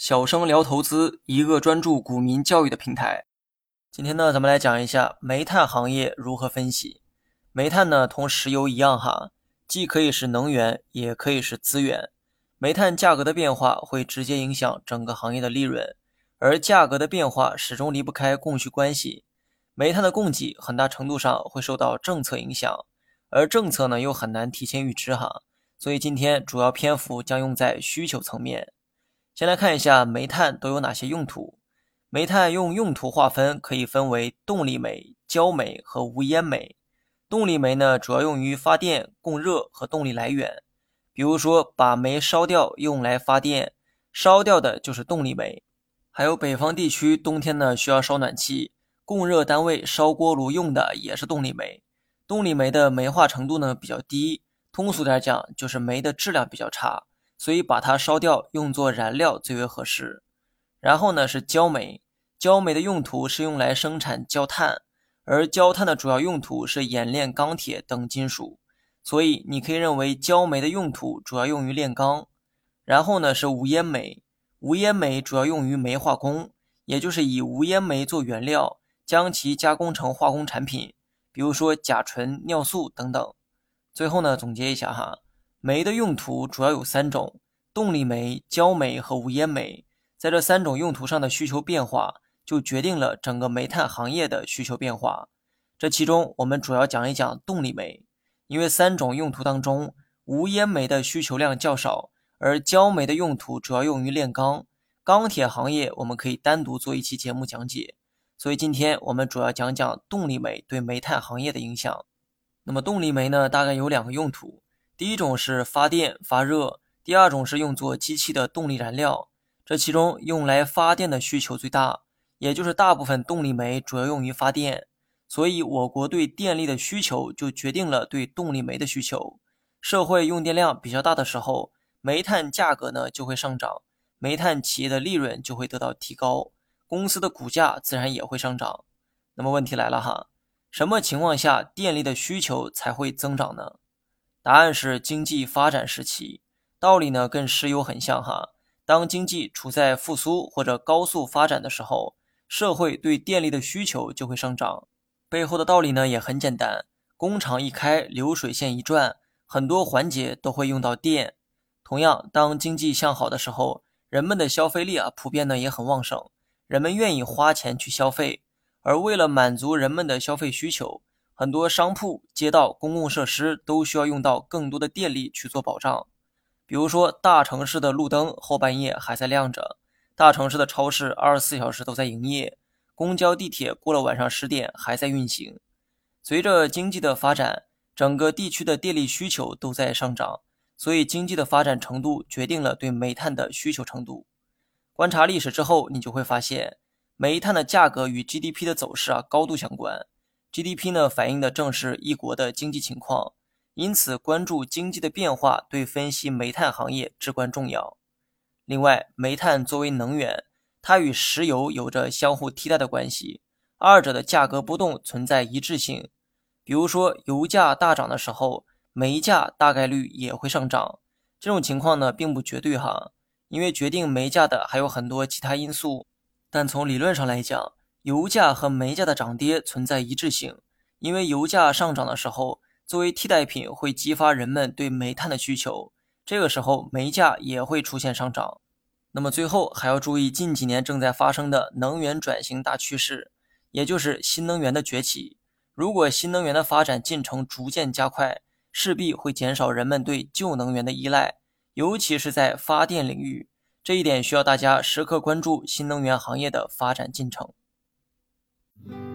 小生聊投资，一个专注股民教育的平台。今天呢，咱们来讲一下煤炭行业如何分析。煤炭呢，同石油一样哈，既可以是能源，也可以是资源。煤炭价格的变化会直接影响整个行业的利润，而价格的变化始终离不开供需关系。煤炭的供给很大程度上会受到政策影响，而政策呢又很难提前预知哈。所以今天主要篇幅将用在需求层面。先来看一下煤炭都有哪些用途。煤炭用用途划分，可以分为动力煤、焦煤和无烟煤。动力煤呢，主要用于发电、供热和动力来源。比如说，把煤烧掉用来发电，烧掉的就是动力煤。还有北方地区冬天呢需要烧暖气，供热单位烧锅炉用的也是动力煤。动力煤的煤化程度呢比较低，通俗点讲就是煤的质量比较差。所以把它烧掉，用作燃料最为合适。然后呢是焦煤，焦煤的用途是用来生产焦炭，而焦炭的主要用途是冶炼钢铁等金属。所以你可以认为焦煤的用途主要用于炼钢。然后呢是无烟煤，无烟煤主要用于煤化工，也就是以无烟煤做原料，将其加工成化工产品，比如说甲醇、尿素等等。最后呢总结一下哈。煤的用途主要有三种：动力煤、焦煤和无烟煤。在这三种用途上的需求变化，就决定了整个煤炭行业的需求变化。这其中，我们主要讲一讲动力煤，因为三种用途当中，无烟煤的需求量较少，而焦煤的用途主要用于炼钢。钢铁行业我们可以单独做一期节目讲解。所以今天我们主要讲讲动力煤对煤炭行业的影响。那么动力煤呢，大概有两个用途。第一种是发电发热，第二种是用作机器的动力燃料。这其中用来发电的需求最大，也就是大部分动力煤主要用于发电。所以，我国对电力的需求就决定了对动力煤的需求。社会用电量比较大的时候，煤炭价格呢就会上涨，煤炭企业的利润就会得到提高，公司的股价自然也会上涨。那么问题来了哈，什么情况下电力的需求才会增长呢？答案是经济发展时期，道理呢跟石油很像哈。当经济处在复苏或者高速发展的时候，社会对电力的需求就会上涨。背后的道理呢也很简单，工厂一开，流水线一转，很多环节都会用到电。同样，当经济向好的时候，人们的消费力啊普遍呢也很旺盛，人们愿意花钱去消费，而为了满足人们的消费需求。很多商铺、街道、公共设施都需要用到更多的电力去做保障。比如说，大城市的路灯后半夜还在亮着，大城市的超市二十四小时都在营业，公交、地铁过了晚上十点还在运行。随着经济的发展，整个地区的电力需求都在上涨，所以经济的发展程度决定了对煤炭的需求程度。观察历史之后，你就会发现，煤炭的价格与 GDP 的走势啊高度相关。GDP 呢，反映的正是一国的经济情况，因此关注经济的变化对分析煤炭行业至关重要。另外，煤炭作为能源，它与石油有着相互替代的关系，二者的价格波动存在一致性。比如说，油价大涨的时候，煤价大概率也会上涨。这种情况呢，并不绝对哈，因为决定煤价的还有很多其他因素。但从理论上来讲，油价和煤价的涨跌存在一致性，因为油价上涨的时候，作为替代品会激发人们对煤炭的需求，这个时候煤价也会出现上涨。那么最后还要注意近几年正在发生的能源转型大趋势，也就是新能源的崛起。如果新能源的发展进程逐渐加快，势必会减少人们对旧能源的依赖，尤其是在发电领域。这一点需要大家时刻关注新能源行业的发展进程。Mm-hmm.